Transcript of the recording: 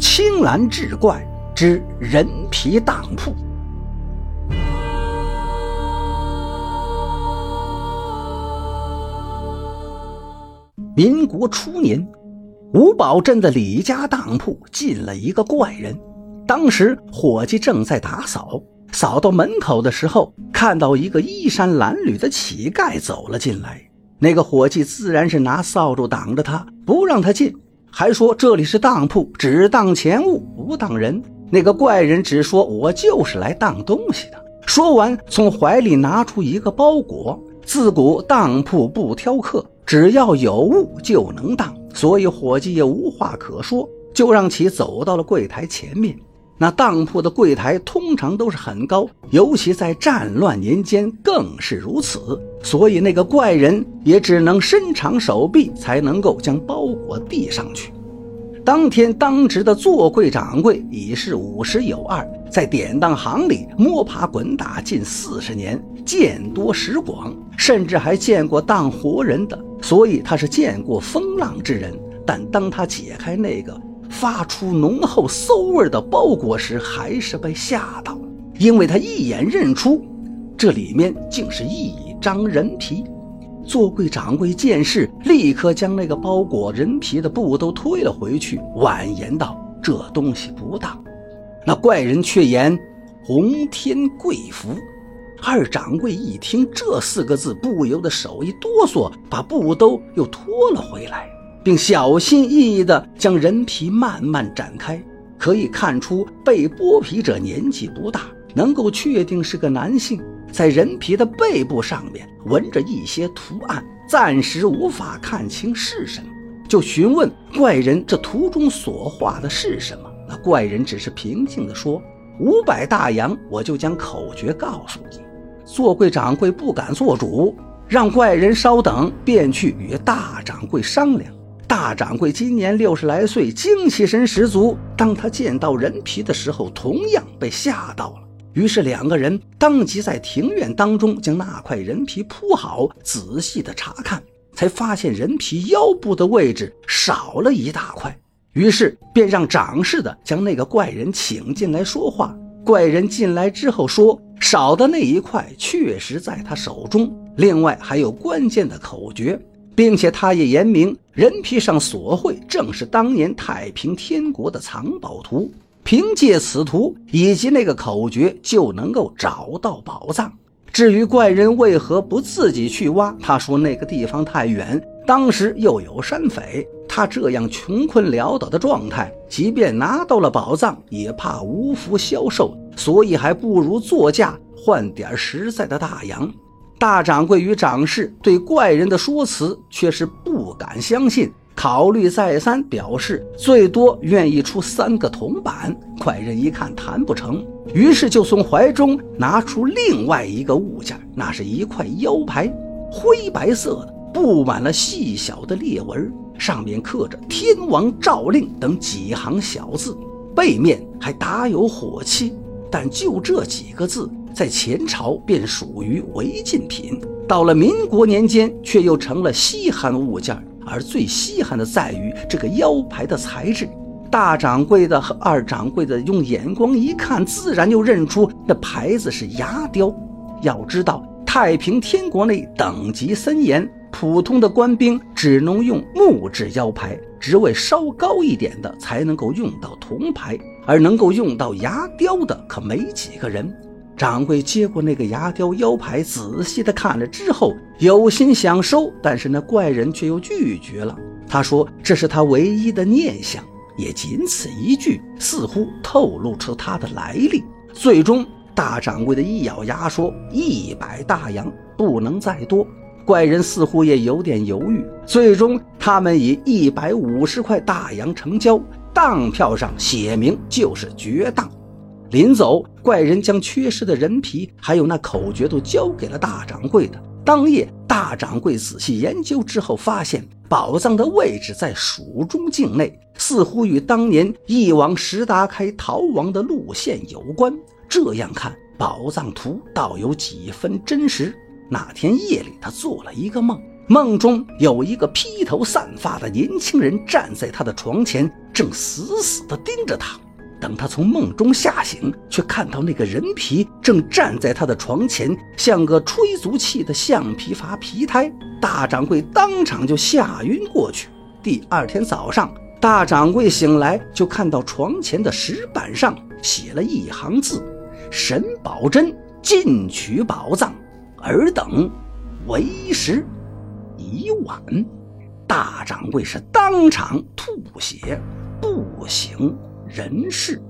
青蓝志怪之人皮当铺。民国初年，五宝镇的李家当铺进了一个怪人。当时伙计正在打扫，扫到门口的时候，看到一个衣衫褴褛的乞丐走了进来。那个伙计自然是拿扫帚挡着他，不让他进，还说这里是当铺，只当钱物，不当人。那个怪人只说：“我就是来当东西的。”说完，从怀里拿出一个包裹。自古当铺不挑客。只要有物就能当，所以伙计也无话可说，就让其走到了柜台前面。那当铺的柜台通常都是很高，尤其在战乱年间更是如此。所以那个怪人也只能伸长手臂，才能够将包裹递上去。当天当值的坐柜掌柜已是五十有二，在典当行里摸爬滚打近四十年，见多识广，甚至还见过当活人的。所以他是见过风浪之人，但当他解开那个发出浓厚馊味的包裹时，还是被吓到了，因为他一眼认出，这里面竟是一张人皮。做柜掌柜见势，立刻将那个包裹人皮的布都推了回去，婉言道：“这东西不当。”那怪人却言：“洪天贵福。”二掌柜一听这四个字，不由得手一哆嗦，把布兜又拖了回来，并小心翼翼地将人皮慢慢展开。可以看出，被剥皮者年纪不大，能够确定是个男性。在人皮的背部上面纹着一些图案，暂时无法看清是什么，就询问怪人：“这图中所画的是什么？”那怪人只是平静地说：“五百大洋，我就将口诀告诉你。”做柜掌柜不敢做主，让怪人稍等，便去与大掌柜商量。大掌柜今年六十来岁，精气神十足。当他见到人皮的时候，同样被吓到了。于是两个人当即在庭院当中将那块人皮铺好，仔细的查看，才发现人皮腰部的位置少了一大块。于是便让掌事的将那个怪人请进来说话。怪人进来之后说。少的那一块确实在他手中，另外还有关键的口诀，并且他也言明人皮上所绘正是当年太平天国的藏宝图，凭借此图以及那个口诀就能够找到宝藏。至于怪人为何不自己去挖，他说那个地方太远，当时又有山匪，他这样穷困潦倒的状态，即便拿到了宝藏，也怕无福消受。所以还不如作价换点实在的大洋。大掌柜与掌事对怪人的说辞却是不敢相信，考虑再三，表示最多愿意出三个铜板。怪人一看谈不成，于是就从怀中拿出另外一个物件，那是一块腰牌，灰白色的，布满了细小的裂纹，上面刻着“天王诏令”等几行小字，背面还打有火漆。但就这几个字，在前朝便属于违禁品，到了民国年间却又成了稀罕物件。而最稀罕的在于这个腰牌的材质。大掌柜的和二掌柜的用眼光一看，自然就认出那牌子是牙雕。要知道，太平天国内等级森严，普通的官兵只能用木质腰牌，职位稍高一点的才能够用到铜牌。而能够用到牙雕的可没几个人。掌柜接过那个牙雕腰牌，仔细的看了之后，有心想收，但是那怪人却又拒绝了。他说这是他唯一的念想，也仅此一句，似乎透露出他的来历。最终，大掌柜的一咬牙说：“一百大洋，不能再多。”怪人似乎也有点犹豫。最终，他们以一百五十块大洋成交。当票上写明就是绝当。临走，怪人将缺失的人皮还有那口诀都交给了大掌柜的。当夜，大掌柜仔细研究之后，发现宝藏的位置在蜀中境内，似乎与当年一往石达开逃亡的路线有关。这样看，宝藏图倒有几分真实。那天夜里，他做了一个梦。梦中有一个披头散发的年轻人站在他的床前，正死死地盯着他。等他从梦中吓醒，却看到那个人皮正站在他的床前，像个吹足气的橡皮筏皮胎。大掌柜当场就吓晕过去。第二天早上，大掌柜醒来，就看到床前的石板上写了一行字：“沈葆桢进取宝藏，尔等为时已晚。”大掌柜是当场吐血，不省人事。